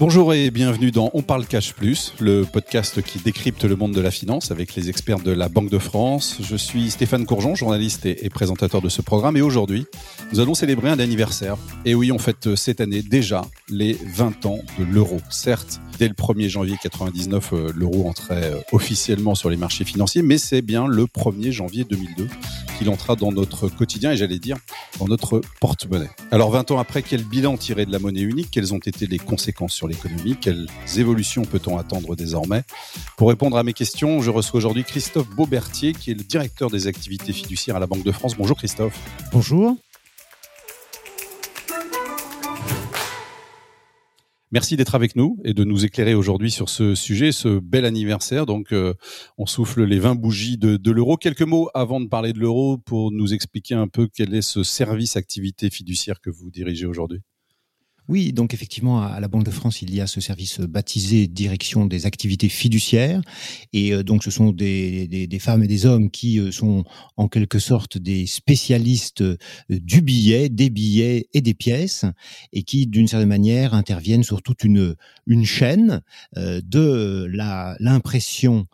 Bonjour et bienvenue dans On parle cash plus, le podcast qui décrypte le monde de la finance avec les experts de la Banque de France. Je suis Stéphane Courgeon, journaliste et, présentateur de ce programme et aujourd'hui, nous allons célébrer un anniversaire. Et oui, on fête cette année déjà les 20 ans de l'euro. Certes, dès le 1er janvier 99, euh, l'euro entrait euh, officiellement sur les marchés financiers, mais c'est bien le 1er janvier 2002 qu'il entra dans notre quotidien et j'allais dire dans notre porte-monnaie. Alors 20 ans après, quel bilan tirer de la monnaie unique? Quelles ont été les conséquences sur l'économie? Quelles évolutions peut-on attendre désormais? Pour répondre à mes questions, je reçois aujourd'hui Christophe Beaubertier, qui est le directeur des activités fiduciaires à la Banque de France. Bonjour Christophe. Bonjour. Merci d'être avec nous et de nous éclairer aujourd'hui sur ce sujet, ce bel anniversaire. Donc, euh, on souffle les 20 bougies de, de l'euro. Quelques mots avant de parler de l'euro pour nous expliquer un peu quel est ce service activité fiduciaire que vous dirigez aujourd'hui. Oui, donc effectivement, à la Banque de France, il y a ce service baptisé Direction des activités fiduciaires. Et euh, donc, ce sont des, des, femmes et des hommes qui euh, sont en quelque sorte des spécialistes euh, du billet, des billets et des pièces, et qui, d'une certaine manière, interviennent sur toute une, une chaîne de l'impression,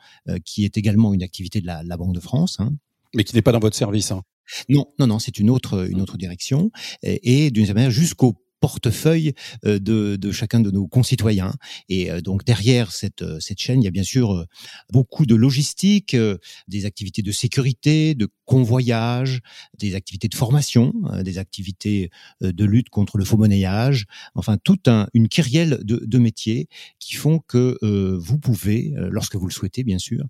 qui est également une activité de la, la Banque de France. Hein. Mais qui n'est pas dans votre service. Hein. Non, non, non, c'est une autre, une autre direction, et, et d'une certaine manière jusqu'au portefeuille euh, de, chacun de nos concitoyens. Et euh, donc derrière cette, euh, cette chaîne, il y a bien sûr beaucoup de logistique, des activités de sécurité, de convoyage, des activités de formation, des activités de lutte contre le faux monnayage, enfin toute un, une kyrielle de, métiers qui font que vous pouvez, lorsque vous le souhaitez bien sûr,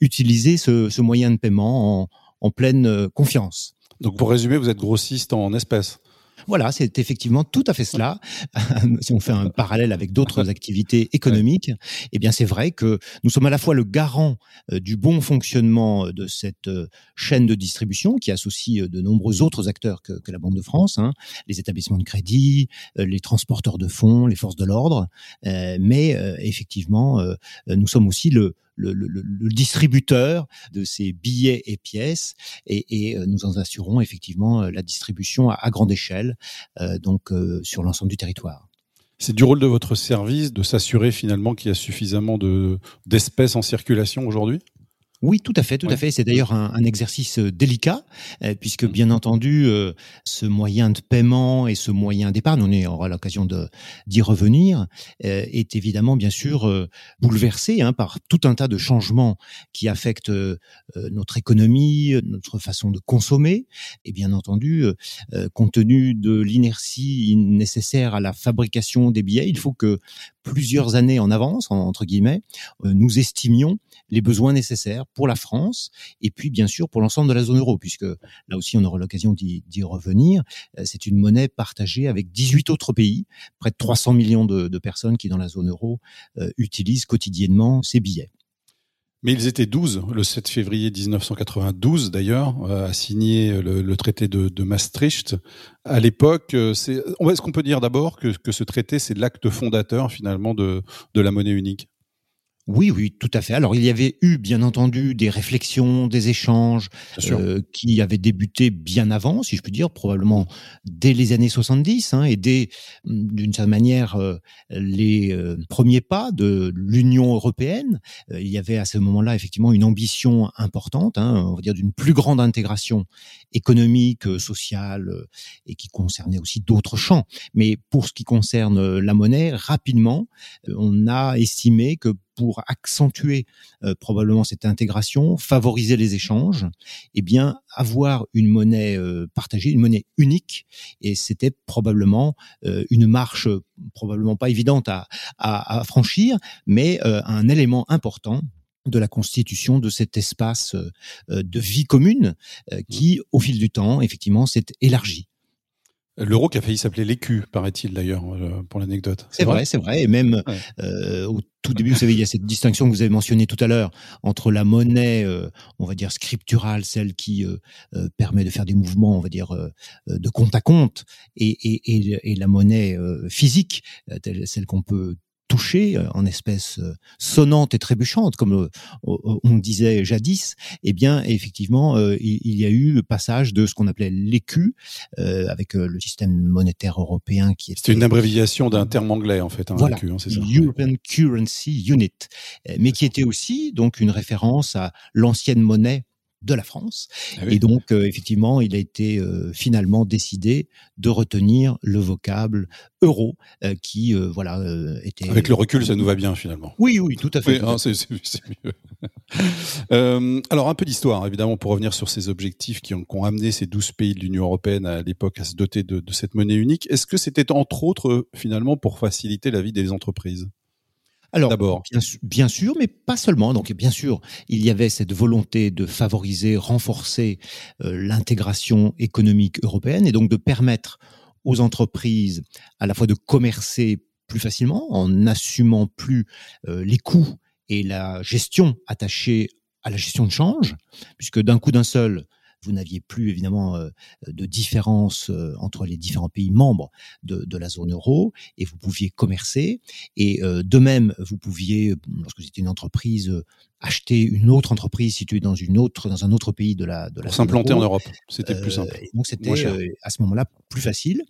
utiliser ce, ce moyen de paiement en, en pleine confiance. Donc pour résumer, vous êtes grossiste en espèces voilà, c'est effectivement tout à fait cela. si on fait un parallèle avec d'autres activités économiques, eh bien c'est vrai que nous sommes à la fois le garant euh, du bon fonctionnement de cette euh, chaîne de distribution qui associe euh, de nombreux autres acteurs que, la Banque de France, hein, les établissements de crédit, les transporteurs de fonds, les forces de l'ordre, mais effectivement, nous sommes aussi le, le, distributeur de ces billets et pièces et, euh, nous en assurons effectivement euh, la distribution à, grande échelle, euh, donc sur l'ensemble du territoire. C'est du rôle de votre service de s'assurer finalement qu'il y a suffisamment d'espèces en circulation aujourd'hui? Oui, tout à fait, tout à fait. C'est d'ailleurs un, un, exercice euh, délicat, euh, puisque bien mmh. entendu, euh, ce moyen de paiement et ce moyen d'épargne, on aura l'occasion d'y revenir, est évidemment bien sûr bouleversé hein, par tout un tas de changements qui affectent notre économie, notre façon de consommer, et bien entendu, compte tenu de l'inertie nécessaire à la fabrication des billets, il faut que plusieurs années en avance, entre guillemets, nous estimions les besoins nécessaires pour la France et puis bien sûr pour l'ensemble de la zone euro, puisque là aussi on aura l'occasion d'y revenir. Euh, c'est une monnaie partagée avec 18 autres pays, près de 300 millions de, personnes qui dans la zone euro euh, utilisent quotidiennement ces billets. Mais ils étaient 12 le 7 février 1992 d'ailleurs, euh, à signer le, traité de, Maastricht. À l'époque, est-ce qu'on peut dire d'abord que, ce traité c'est l'acte fondateur finalement de la monnaie unique oui, oui, tout à fait. Alors, il y avait eu, bien entendu, des réflexions, des échanges euh, qui avaient débuté bien avant, si je puis dire, probablement dès les années 70, hein, et dès, mm, d'une certaine manière, euh, les euh, premiers pas de l'Union européenne. il y avait à ce moment-là, effectivement, une ambition importante, hein, on va dire, d'une plus grande intégration économique, sociale, et qui concernait aussi d'autres champs. Mais pour ce qui concerne la monnaie, rapidement, on a estimé que pour accentuer euh, probablement cette intégration, favoriser les échanges, eh bien avoir une monnaie euh, partagée, une monnaie unique, et c'était probablement euh, une marche probablement pas évidente à, à, à franchir, mais un élément important de la constitution de cet espace de vie commune qui, au fil du temps, effectivement, s'est élargi. L'euro qui a failli s'appeler l'écu, paraît-il d'ailleurs, euh, pour l'anecdote. C'est vrai, c'est vrai. Et même euh, au tout début, vous savez, il y a cette distinction que vous avez mentionnée tout à l'heure entre la monnaie, euh, on va dire scripturale, celle qui permet de faire des mouvements, on va dire de compte à compte, et, et, et, et la monnaie physique, celle qu'on peut touché en espèces sonnantes et trébuchantes, comme on disait jadis, eh bien effectivement il y a eu le passage de ce qu'on appelait l'écu avec le système monétaire européen qui était. C'était une abréviation d'un terme anglais en fait. Hein, voilà, hein, ça. European Currency Unit, mais qui était aussi donc une référence à l'ancienne monnaie de la France. Ah et donc, euh, effectivement, il a été euh, finalement décidé de retenir le vocable euro, euh, qui, voilà, était... Avec le recul, ça nous va bien, finalement. Oui, oui, tout à fait. Oui, c'est mieux. alors, un peu d'histoire, évidemment, pour revenir sur ces objectifs qui ont, qui ont amené ces 12 pays de l'Union européenne à l'époque à se doter de, de cette monnaie unique. Est-ce que c'était, entre autres, finalement, pour faciliter la vie des entreprises? Alors, bien, bien, sûr, mais pas seulement. Donc, bien sûr, il y avait cette volonté de favoriser, renforcer euh, l'intégration économique européenne et donc de permettre aux entreprises à la fois de commercer plus facilement en assumant plus euh, les coûts et la gestion attachée à la gestion de change, puisque d'un coup d'un seul, vous n'aviez plus évidemment euh, de différence euh, entre les différents pays membres de, de, la zone euro et vous pouviez commercer. Et euh, de même, vous pouviez, lorsque vous étiez une entreprise, acheter une autre entreprise située dans une autre dans un autre pays de la de la pour s'implanter en Europe c'était plus simple donc c'était à ce moment-là plus facile.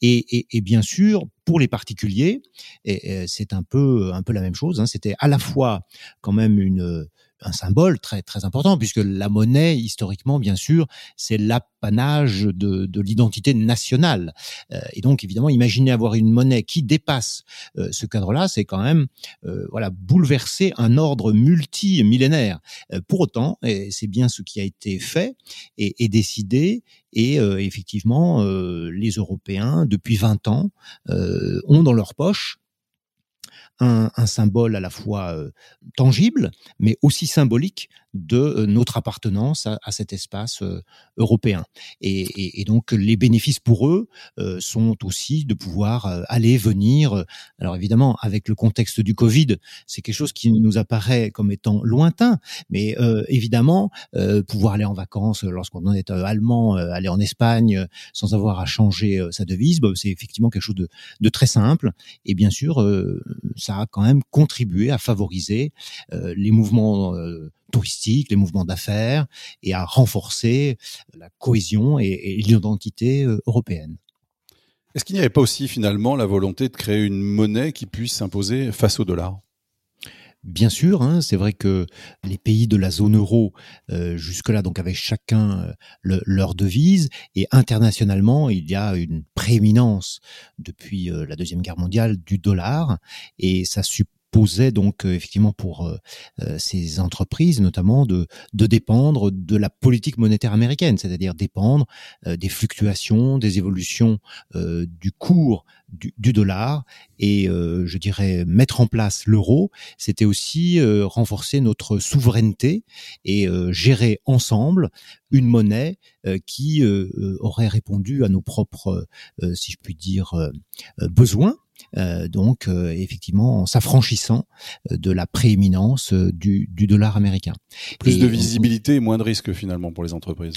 Et, et, et, bien sûr pour les particuliers et, c'est un peu un peu la même chose hein, c'était à la fois quand même une un symbole très très important puisque la monnaie historiquement bien sûr c'est l'apanage de, de l'identité nationale. Euh, et donc évidemment imaginer avoir une monnaie qui dépasse euh, ce cadre-là c'est quand même euh, voilà bouleverser un ordre multimillénaire. Pour autant et c'est bien ce qui a été fait et, et décidé et effectivement les Européens depuis 20 ans ont dans leur poche un, un, symbole à la fois euh, tangible, mais aussi symbolique de euh, notre appartenance à, à cet espace euh, européen. Et, et, et, donc les bénéfices pour eux sont aussi de pouvoir aller, venir. Alors évidemment, avec le contexte du Covid, c'est quelque chose qui nous apparaît comme étant lointain, mais évidemment, pouvoir aller en vacances lorsqu'on est allemand, aller en Espagne sans avoir à changer sa devise, bah, c'est effectivement quelque chose de, de, très simple. Et bien sûr, ça a quand même contribué à favoriser euh, les mouvements euh, touristiques, les mouvements d'affaires et à renforcer la cohésion et, l'identité euh, européenne. Est-ce qu'il n'y avait pas aussi finalement la volonté de créer une monnaie qui puisse s'imposer face au dollar? Bien sûr, hein, c'est vrai que les pays de la zone euro jusque-là donc avaient chacun leur devise. Et internationalement il y a une prééminence depuis la deuxième guerre mondiale du dollar. Et ça supposait donc effectivement pour ces entreprises notamment de, de dépendre de la politique monétaire américaine, c'est-à-dire dépendre des fluctuations, des évolutions du cours du, dollar et euh, je dirais mettre en place l'euro, c'était aussi euh, renforcer notre souveraineté et euh, gérer ensemble une monnaie qui aurait répondu à nos propres, si je puis dire, besoins. Donc effectivement en s'affranchissant de la prééminence du, du, dollar américain. Plus de visibilité et moins de risques finalement pour les entreprises.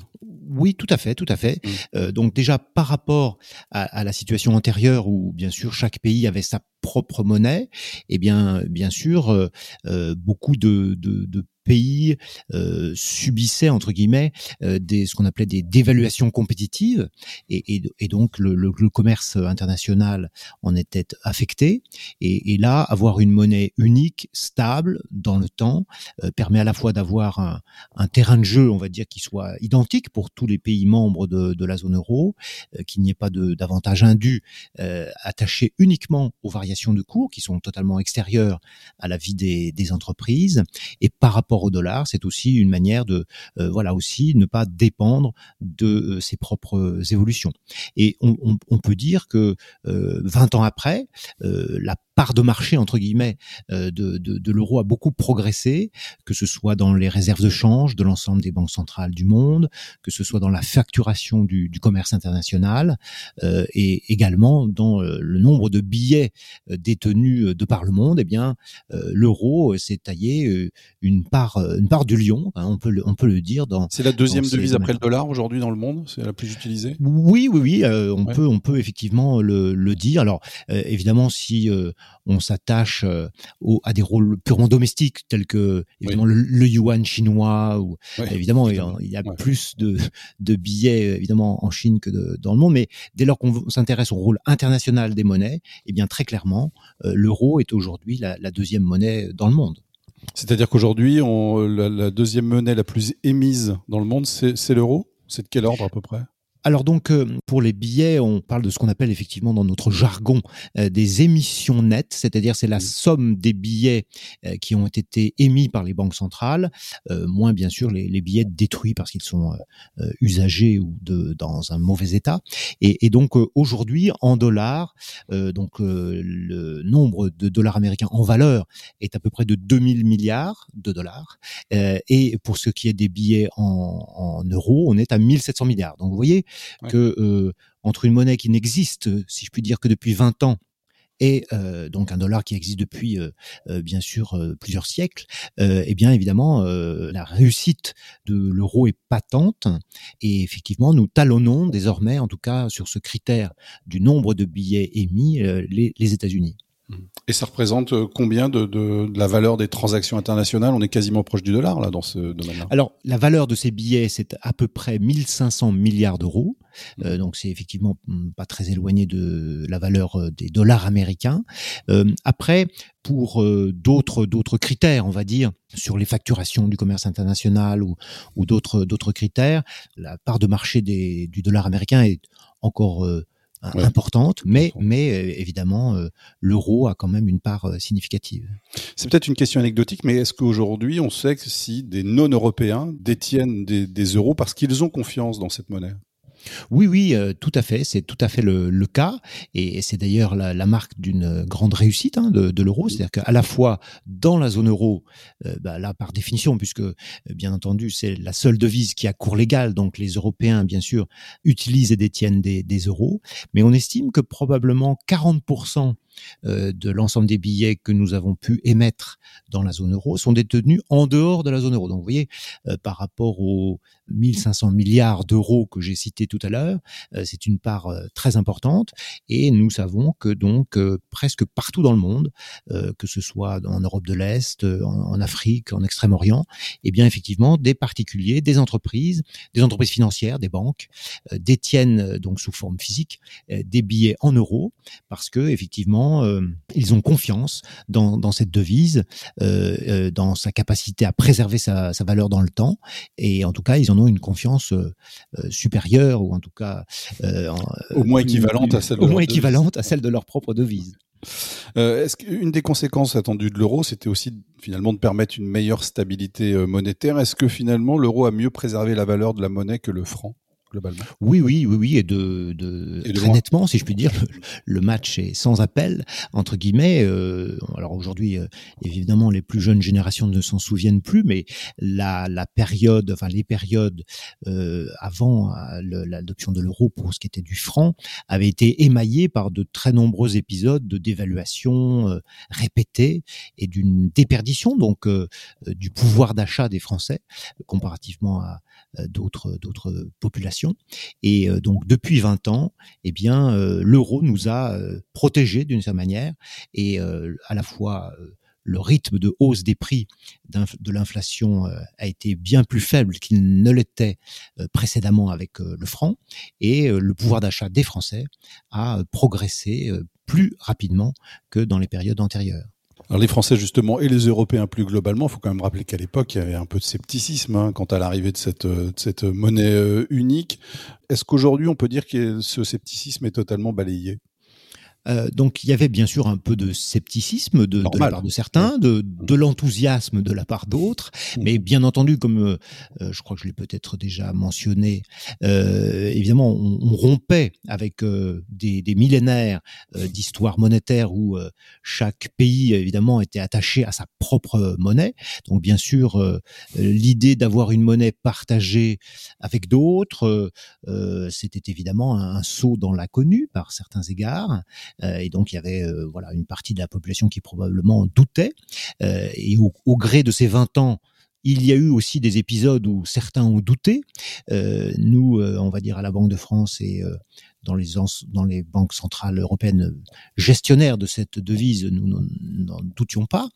Oui, tout à fait, tout à fait. Mmh. Euh, donc déjà par rapport à, à, la situation antérieure où bien sûr chaque pays avait sa propre monnaie, eh bien bien sûr euh, euh beaucoup de, de, de pays euh, subissaient entre guillemets euh, des ce qu'on appelait des dévaluations compétitives. Et, et, et donc le, le, le, commerce international en était affecté. Et, et, là avoir une monnaie unique stable dans le temps euh, permet à la fois d'avoir un, un, terrain de jeu on va dire qui soit identique pour tous les pays membres de, de la zone euro euh, qu'il n'y ait pas d'avantage indu euh, attaché uniquement aux variations de cours qui sont totalement extérieures à la vie des, des entreprises. Et par rapport au dollar, c'est aussi une manière de, euh, voilà, aussi ne pas dépendre de euh, ses propres évolutions. Et on, on peut dire que 20 euh, ans après, la part de marché entre guillemets euh, de, de, de l'euro a beaucoup progressé, que ce soit dans les réserves de change de l'ensemble des banques centrales du monde, que ce soit dans la facturation du, du commerce international euh, et également dans euh, le nombre de billets détenus de par le monde. Eh bien, l'euro s'est taillé une part part, une part du lion, hein, on peut le, on peut le dire. Dans c'est la deuxième devise après le dollar aujourd'hui dans le monde, c'est la plus utilisée? Oui, oui, oui, on peut, on peut effectivement le, le dire. Alors évidemment, si on s'attache à des rôles purement domestiques tels que évidemment le, yuan chinois ou évidemment il y a plus de, de billets évidemment en Chine que de, dans le monde, mais dès lors qu'on s'intéresse au rôle international des monnaies, eh bien très clairement, euh, l'euro est aujourd'hui la, deuxième monnaie dans le monde. C'est-à-dire qu'aujourd'hui, la, la deuxième monnaie la plus émise dans le monde, c'est l'euro? C'est de quel ordre à peu près? Alors donc euh, pour les billets, on parle de ce qu'on appelle effectivement dans notre jargon euh, des émissions nettes, c'est-à-dire c'est la somme des billets euh, qui ont été émis par les banques centrales, moins bien sûr les, billets détruits parce qu'ils sont usagés ou de, dans un mauvais état. Et, donc aujourd'hui en dollars, donc le nombre de dollars américains en valeur est à peu près de 2000 milliards de dollars. et pour ce qui est des billets en, en euros, on est à 1700 milliards. Donc vous voyez que euh, entre une monnaie qui n'existe, si je puis dire, que depuis 20 ans, et euh, donc un dollar qui existe depuis euh, bien sûr plusieurs siècles, eh bien évidemment la réussite de l'euro est patente et effectivement nous talonnons désormais, en tout cas sur ce critère du nombre de billets émis, les, les États-Unis. Et ça représente euh, combien de, de, de, la valeur des transactions internationales? On est quasiment proche du dollar là dans ce domaine-là. Alors la valeur de ces billets, c'est à peu près 1500 milliards d'euros. Mmh. Euh, donc c'est effectivement hmm, pas très éloigné de la valeur euh, des dollars américains. Euh, après, pour euh, d'autres d'autres critères, on va dire sur les facturations du commerce international ou, ou d'autres d'autres critères, la part de marché des, du dollar américain est encore importante, mais, mais euh, évidemment, euh, l'euro a quand même une part euh, significative. C'est peut-être une question anecdotique, mais est-ce qu'aujourd'hui, on sait que si des non-européens détiennent des, des euros parce qu'ils ont confiance dans cette monnaie? Oui, oui, euh, tout à fait. C'est tout à fait le, le cas, et c'est d'ailleurs la, la, marque d'une grande réussite hein, de, de l'euro. C'est-à-dire qu'à la fois dans la zone euro, euh, bah, là par définition, puisque euh, bien entendu c'est la seule devise qui a cours légal, donc les Européens bien sûr utilisent et détiennent des, des euros, mais on estime que probablement 40 euh, de l'ensemble des billets que nous avons pu émettre dans la zone euro sont détenus en dehors de la zone euro. Donc vous voyez, euh, par rapport aux 1500 milliards d'euros que j'ai cités tout à l'heure, euh, c'est une part très importante et nous savons que donc presque partout dans le monde, que ce soit en Europe de l'Est, en, Afrique, en Extrême-Orient, eh bien effectivement des particuliers, des entreprises, des entreprises financières, des banques détiennent donc sous forme physique des billets en euros parce que effectivement euh, ils ont confiance dans, cette devise, euh, euh, dans sa capacité à préserver sa, valeur dans le temps, et en tout cas, ils en ont une confiance supérieure, ou en tout cas au moins équivalente à celle de au moins équivalente à celle de leur propre devise. Est-ce qu'une des conséquences attendues de l'euro, c'était aussi finalement de permettre une meilleure stabilité monétaire? Est-ce que finalement l'euro a mieux préservé la valeur de la monnaie que le franc? Globalement. Oui, oui, oui, oui, et de, de, très nettement, si je puis dire, le, match est sans appel entre guillemets. Euh, alors aujourd'hui, euh, évidemment, les plus jeunes générations ne s'en souviennent plus, mais la, la période, enfin les périodes euh, avant l'adoption de l'euro pour ce qui était du franc avaient été émaillées par de très nombreux épisodes de dévaluation répétée et d'une déperdition donc du pouvoir d'achat des Français comparativement à d'autres d'autres populations. Et euh, donc depuis 20 ans, eh bien euh, l'euro nous a euh, protégés d'une certaine manière. Et à la fois le rythme de hausse des prix de l'inflation a été bien plus faible qu'il ne l'était précédemment avec le franc. Et le pouvoir d'achat des Français a progressé plus rapidement que dans les périodes antérieures. Alors les Français justement et les Européens plus globalement, il faut quand même rappeler qu'à l'époque il y avait un peu de scepticisme hein, quant à l'arrivée de cette, cette monnaie euh, unique. Est-ce qu'aujourd'hui on peut dire que ce scepticisme est totalement balayé? Euh, donc il y avait bien sûr un peu de scepticisme de, de la part de certains, de, de l'enthousiasme de la part d'autres, mais bien entendu, comme euh, euh, je crois que je l'ai peut-être déjà mentionné, euh, évidemment on, on, rompait avec des, des, millénaires d'histoire monétaire où chaque pays évidemment était attaché à sa propre monnaie. Donc bien sûr l'idée d'avoir une monnaie partagée avec d'autres, c'était évidemment un, un saut dans l'inconnu par certains égards. Euh, et donc il y avait euh, voilà une partie de la population qui probablement doutait. Euh, et au, gré de ces 20 ans il y a eu aussi des épisodes où certains ont douté. Nous, on va dire à la Banque de France et dans les, dans les banques centrales européennes gestionnaires de cette devise, nous n'en doutions pas.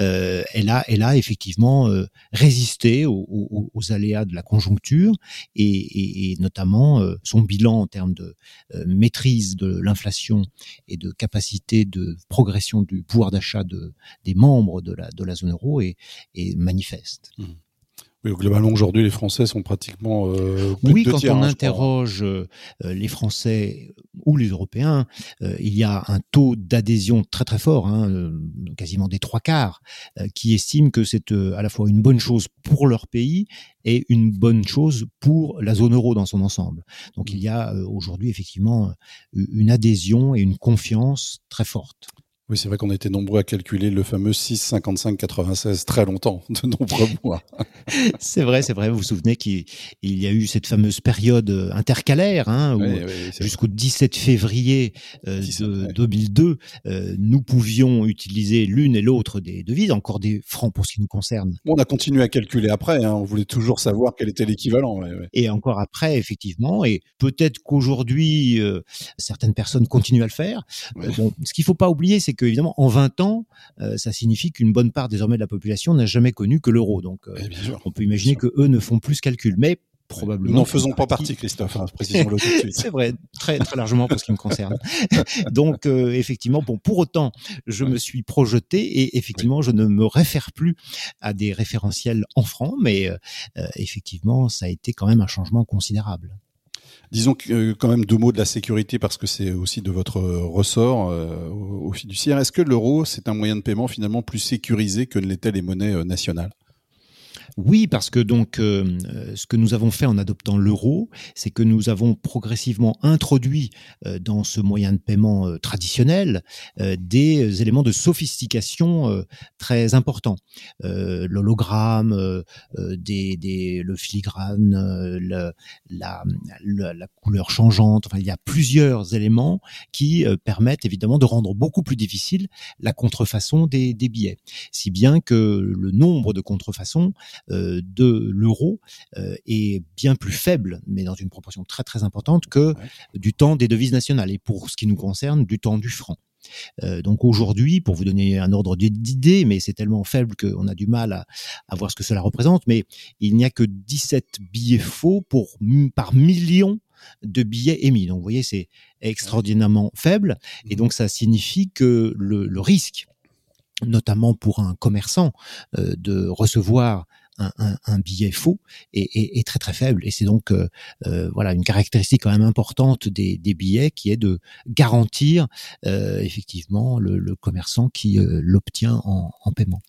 Euh, elle, a, elle a effectivement euh, résisté aux, aux, aux, aléas de la conjoncture et, et, et notamment euh, son bilan en termes de euh, maîtrise de l'inflation et de capacité de progression du pouvoir d'achat de, des membres de la, de la zone euro est, est manifeste. Mmh. Oui, globalement, aujourd'hui, les Français sont pratiquement. Euh, oui, de quand tiers, on hein, interroge euh, les Français ou les Européens, euh, il y a un taux d'adhésion très très fort, hein, quasiment des trois quarts, euh, qui estiment que c'est à la fois une bonne chose pour leur pays et une bonne chose pour la zone euro dans son ensemble. Donc il y a aujourd'hui effectivement une adhésion et une confiance très forte. Oui, c'est vrai qu'on été nombreux à calculer le fameux 6, 55, 96 très longtemps, de nombreux mois. c'est vrai, c'est vrai. Vous vous souvenez qu'il y a eu cette fameuse période euh, intercalaire, hein, oui, oui, jusqu'au 17 février euh, 17, de ouais. 2002, euh, nous pouvions utiliser l'une et l'autre des devises, encore des francs pour ce qui nous concerne. Bon, on a continué à calculer après. Hein, on voulait toujours savoir quel était l'équivalent. Ouais, et encore après, effectivement. Et peut-être qu'aujourd'hui, euh, certaines personnes continuent à le faire. Bon, ce qu'il faut pas oublier, c'est que évidemment, en 20 ans, euh, ça signifie qu'une bonne part désormais de la population n'a jamais connu que l'euro. Donc, euh, on peut imaginer que eux ne font plus ce calcul. Mais probablement. Nous n'en faisons pas partie, Christophe, hein, précisons-le tout de suite. C'est vrai, très, très largement pour ce qui me concerne. Donc, euh, effectivement, bon, pour autant, je ouais. me suis projeté et effectivement, oui. je ne me réfère plus à des référentiels en francs, mais euh, effectivement, ça a été quand même un changement considérable. Disons euh, quand même deux mots de la sécurité parce que c'est aussi de votre ressort euh, au, au fiduciaire. Est-ce que l'euro, c'est un moyen de paiement finalement plus sécurisé que ne l'étaient les monnaies euh, nationales? Oui, parce que donc euh, ce que nous avons fait en adoptant l'euro, c'est que nous avons progressivement introduit euh, dans ce moyen de paiement euh, traditionnel des éléments de sophistication très importants. L'hologramme, des, des, le filigrane, le, la, la, couleur changeante. Enfin, il y a plusieurs éléments qui permettent évidemment de rendre beaucoup plus difficile la contrefaçon des, des billets, si bien que le nombre de contrefaçons euh, de l'euro euh, est bien plus faible, mais dans une proportion très très importante que ouais. du temps des devises nationales et pour ce qui nous concerne du temps du franc. Euh, donc aujourd'hui, pour vous donner un ordre d'idée, mais c'est tellement faible qu'on a du mal à, à, voir ce que cela représente, mais il n'y a que 17 billets faux pour, par million de billets émis. Donc vous voyez, c'est extraordinairement faible, et donc ça signifie que le, le risque notamment pour un commerçant, euh, de recevoir un, billet faux est, est, très très faible et c'est donc euh, euh, voilà une caractéristique quand même importante des, billets qui est de garantir euh, effectivement le, commerçant qui l'obtient en, en, paiement.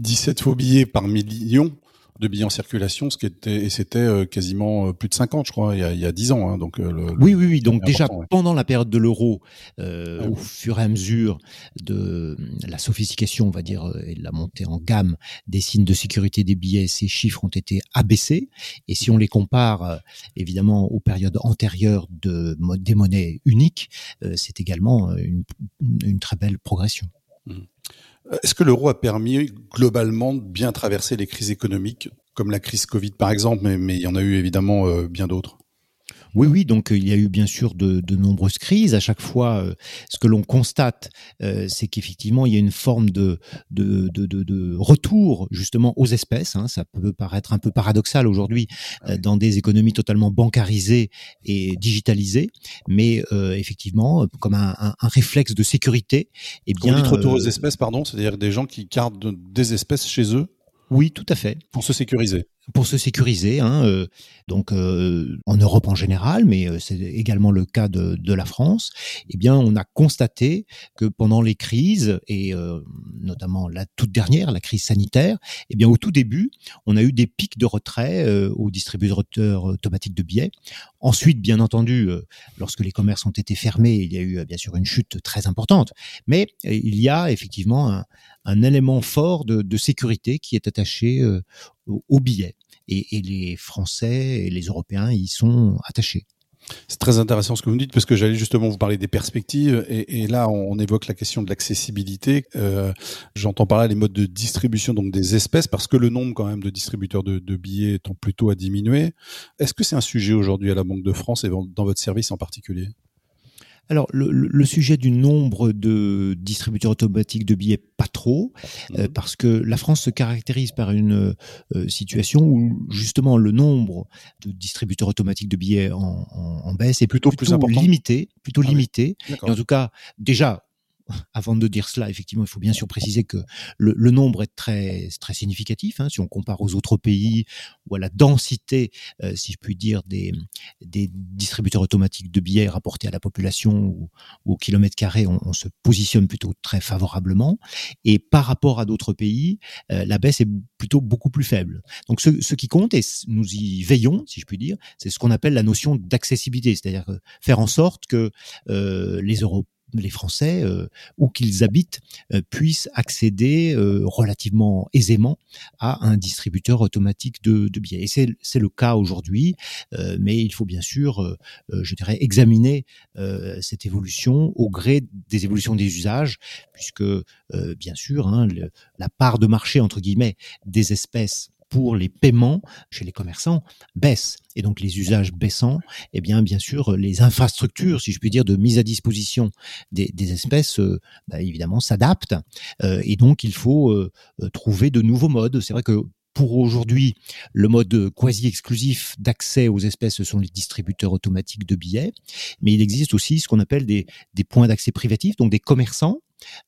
17 faux billets par million de billets en circulation, ce qui était et c'était euh, quasiment euh, plus de 50, je crois, il y a, il y a 10 ans. Hein, donc euh, le, oui, oui, oui. Donc déjà ouais. pendant la période de l'euro, euh, ah, au oui. fur et à mesure de la sophistication, on va dire, et de la montée en gamme des signes de sécurité des billets, ces chiffres ont été abaissés. Et si on les compare, évidemment, aux périodes antérieures de des monnaies uniques, c'est également une, une, très belle progression. Mmh. Est-ce que l'euro a permis globalement de bien traverser les crises économiques, comme la crise Covid par exemple, mais, mais il y en a eu évidemment euh, bien d'autres? Oui, oui, donc euh, il y a eu bien sûr de, de nombreuses crises. À chaque fois, euh, ce que l'on constate, euh, c'est qu'effectivement, il y a une forme de, de, de, de, retour justement aux espèces. Hein. Ça peut paraître un peu paradoxal aujourd'hui euh, dans des économies totalement bancarisées et digitalisées, mais euh, effectivement, comme un, un, un, réflexe de sécurité, eh bien, on dit retour aux espèces, pardon, c'est-à-dire des gens qui gardent des espèces chez eux? Oui, tout à fait. Pour se sécuriser pour se sécuriser. Hein, euh, donc euh, en Europe en général, mais euh, c'est également le cas de, de, la France. Eh bien, on a constaté que pendant les crises et euh, notamment la toute dernière, la crise sanitaire, eh bien au tout début, on a eu des pics de retrait euh, aux distributeurs automatiques de billets. Ensuite, bien entendu, euh, lorsque les commerces ont été fermés, il y a eu bien sûr une chute très importante. Mais il y a effectivement un, un élément fort de, de, sécurité qui est attaché au billet et, les Français et les Européens y sont attachés. C'est très intéressant ce que vous dites parce que j'allais justement vous parler des perspectives et, et là on, évoque la question de l'accessibilité. Euh, J'entends par là les modes de distribution donc des espèces parce que le nombre quand même de distributeurs de, de billets tend plutôt à diminuer. Est-ce que c'est un sujet aujourd'hui à la Banque de France et dans votre service en particulier? Alors, le, le, sujet du nombre de distributeurs automatiques de billets, pas trop, euh, mhm. parce que la France se caractérise par une euh, situation où justement le nombre de distributeurs automatiques de billets en, en, en baisse est plutôt, plutôt plus limité, plutôt ah limité. Et en tout cas, déjà, avant de dire cela, effectivement, il faut bien sûr préciser que le, nombre est très significatif. Hein, si on compare aux autres pays ou à la densité, euh, si je puis dire, des, distributeurs automatiques de billets rapportés à la population ou, au kilomètre carré, on, se positionne plutôt très favorablement. Et par rapport à d'autres pays, euh, la baisse est plutôt beaucoup plus faible. Donc ce, qui compte, et nous y veillons, si je puis dire, c'est ce qu'on appelle la notion d'accessibilité, c'est-à-dire faire en sorte que euh, les Européens les Français, euh, où qu'ils habitent, euh, puissent accéder euh, relativement aisément à un distributeur automatique de, de billets. Et c'est le cas aujourd'hui, mais il faut bien sûr, je dirais, examiner cette évolution au gré des évolutions des usages, puisque bien sûr, hein, la part de marché entre guillemets des espèces pour les paiements chez les commerçants baissent. Et donc les usages baissant, eh bien bien sûr les infrastructures, si je puis dire, de mise à disposition des, espèces, euh, bah, évidemment s'adaptent. Euh, et donc il faut euh, trouver de nouveaux modes. C'est vrai que pour aujourd'hui, le mode quasi exclusif d'accès aux espèces, ce sont les distributeurs automatiques de billets, mais il existe aussi ce qu'on appelle des, des points d'accès privatifs, donc des commerçants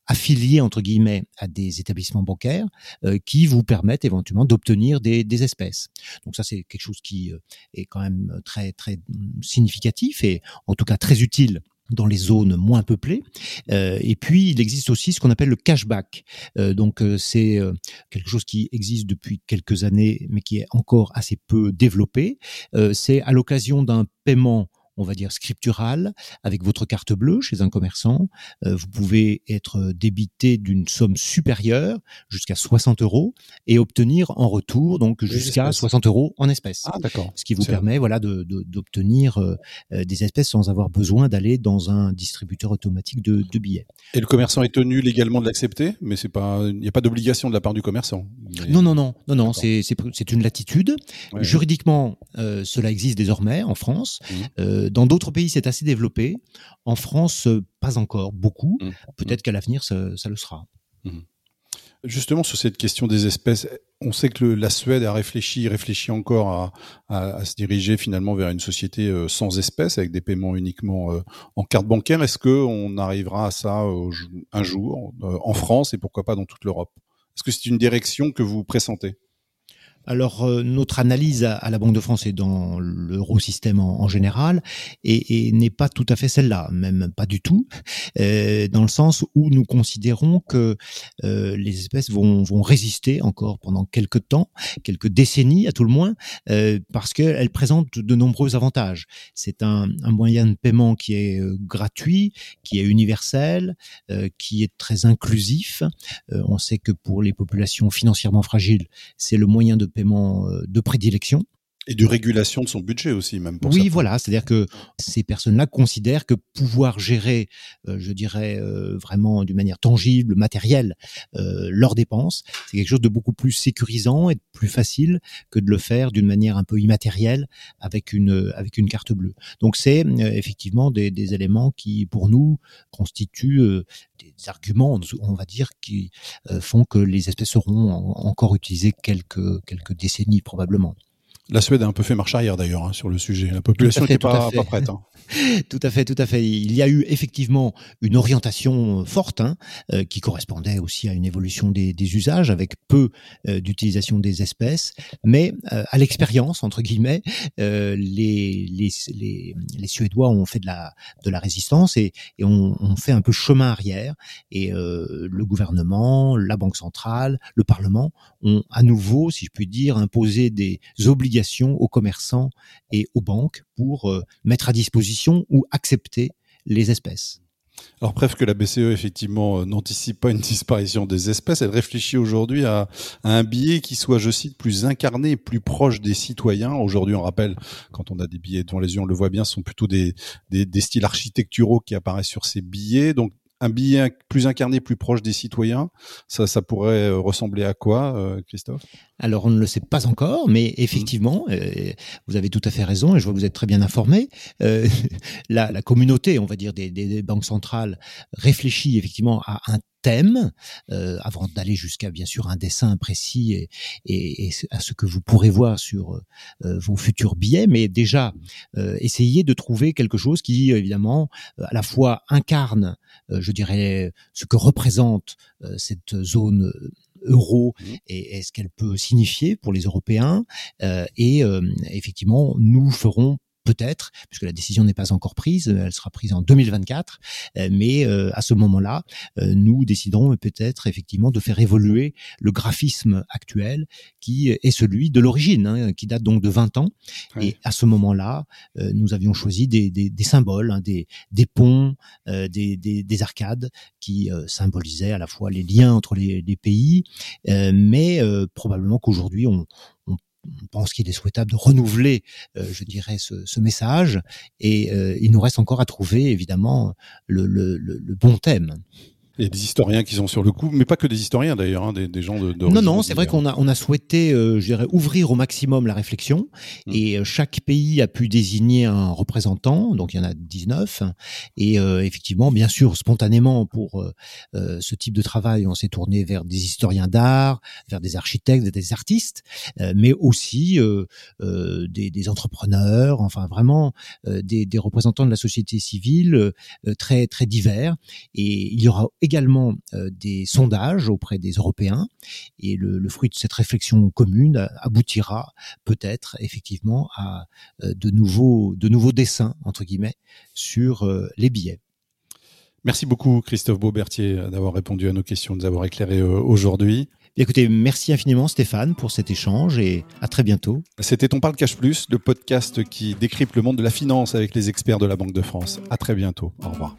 affiliés entre guillemets à des établissements bancaires euh, qui vous permettent éventuellement d'obtenir des, espèces. Donc ça c'est quelque chose qui euh, est quand même très très mm, significatif et en tout cas très utile dans les zones moins peuplées. Euh, et puis, il existe aussi ce qu'on appelle le cashback. Euh, donc, euh, c'est euh, quelque chose qui existe depuis quelques années, mais qui est encore assez peu développé. c'est à l'occasion d'un paiement on va dire scriptural avec votre carte bleue chez un commerçant. Euh, vous pouvez être débité d'une somme supérieure jusqu'à 60 euros et obtenir en retour donc jusqu'à 60 euros en espèces. Ah d'accord. Ce qui vous permet voilà de d'obtenir euh, euh, des espèces sans avoir besoin d'aller dans un distributeur automatique de, de, billets. Et le commerçant est tenu légalement de l'accepter, mais c'est pas il n'y a pas d'obligation de la part du commerçant. Non non non non non c'est c'est une latitude. Juridiquement cela existe désormais en France. Mmh. Dans d'autres pays, c'est assez développé. En France, euh, pas encore beaucoup. Mmh. Peut-être mmh. qu'à l'avenir, ça, le sera. Mmh. Justement, sur cette question des espèces, on sait que la Suède a réfléchi, réfléchit encore à, se diriger finalement vers une société euh, sans espèces, avec des paiements uniquement euh, en carte bancaire. Est-ce qu'on arrivera à ça un jour en France et pourquoi pas dans toute l'Europe? Est-ce que c'est une direction que vous pressentez? Alors euh, notre analyse à, la Banque de France et dans l'eurosystème en, en, général et, et n'est pas tout à fait celle-là, même pas du tout, euh, dans le sens où nous considérons que euh, les espèces vont, vont résister encore pendant quelques temps, quelques décennies à tout le moins, euh, parce qu'elles présentent de nombreux avantages. C'est un, un, moyen de paiement qui est euh, gratuit, qui est universel, qui est très inclusif. on sait que pour les populations financièrement fragiles, c'est le moyen de paiement euh, de prédilection. Et de régulation de son budget aussi, même pour Oui, voilà, c'est-à-dire que ces personnes-là considèrent que pouvoir gérer, euh, je dirais euh, vraiment d'une manière tangible, matérielle, leurs dépenses, c'est quelque chose de beaucoup plus sécurisant et de plus facile que de le faire d'une manière un peu immatérielle avec une avec une carte bleue. Donc c'est effectivement des, des, éléments qui, pour nous, constituent des arguments, on va dire, qui font que les espèces seront encore utilisées quelques quelques décennies probablement. La Suède a un peu fait marche arrière d'ailleurs hein, sur le sujet. La population n'était pas, pas, prête. Hein. tout à fait, tout à fait. Il y a eu effectivement une orientation forte hein, euh, qui correspondait aussi à une évolution des, des usages avec peu euh, d'utilisation des espèces, mais euh, à l'expérience entre guillemets, les, les, les, les, Suédois ont fait de la de la résistance et, et ont, ont fait un peu chemin arrière. Et le gouvernement, la banque centrale, le Parlement ont à nouveau, si je puis dire, imposé des obligations aux commerçants et aux banques pour mettre à disposition ou accepter les espèces. Alors bref que la BCE effectivement euh, n'anticipe pas une disparition des espèces, elle réfléchit aujourd'hui à, un billet qui soit, je cite, plus incarné, plus proche des citoyens. Aujourd'hui, on rappelle, quand on a des billets devant les yeux, on le voit bien, ce sont plutôt des, styles architecturaux qui apparaissent sur ces billets. Un billet plus incarné, plus proche des citoyens, ça, ça pourrait euh, ressembler à quoi, euh, Christophe? Alors, on ne le sait pas encore, mais effectivement, euh, vous avez tout à fait raison, et je vois que vous êtes très bien informé. la, la, communauté, on va dire, des, des, banques centrales réfléchit effectivement à un thème, euh, avant d'aller jusqu'à bien sûr un dessin précis et, et, et, à ce que vous pourrez voir sur euh, vos futurs billets, mais déjà euh, essayer de trouver quelque chose qui évidemment à la fois incarne, je dirais, ce que représente cette zone euro mmh. et, et, ce qu'elle peut signifier pour les Européens. et effectivement, nous ferons peut-être, puisque la décision n'est pas encore prise, elle sera prise en 2024, euh, mais euh, à ce moment-là, euh, nous déciderons peut-être effectivement de faire évoluer le graphisme actuel qui est celui de l'origine, hein, qui date donc de 20 ans. Et à ce moment-là, nous avions choisi des, des, des symboles, hein, des, des ponts, des, des, arcades qui symbolisaient à la fois les liens entre les, les pays, mais probablement qu'aujourd'hui on, on pense qu'il est souhaitable de renouveler, euh, je dirais, ce, message. Et euh, il nous reste encore à trouver, évidemment, le bon thème. Il y a des historiens qui sont sur le coup, mais pas que des historiens d'ailleurs, hein, des, des, gens de. de non, non, c'est vrai qu'on a on a souhaité, euh, je dirais, ouvrir au maximum la réflexion, mmh. et euh, chaque pays a pu désigner un représentant, donc il y en a 19, et euh, effectivement, bien sûr, spontanément pour euh, ce type de travail, on s'est tourné vers des historiens d'art, vers des architectes, des artistes, mais aussi des, des, entrepreneurs, enfin vraiment des, des, représentants de la société civile très très divers, et il y aura également euh, des sondages auprès des Européens et le, le, fruit de cette réflexion commune aboutira peut-être effectivement à euh, de nouveaux de nouveaux dessins entre guillemets sur euh, les billets. Merci beaucoup Christophe Beaubertier d'avoir répondu à nos questions, de nous avoir éclairé aujourd'hui. Écoutez, merci infiniment Stéphane pour cet échange et à très bientôt. C'était On parle cash plus, le podcast qui décrypte le monde de la finance avec les experts de la Banque de France. À très bientôt. Au revoir.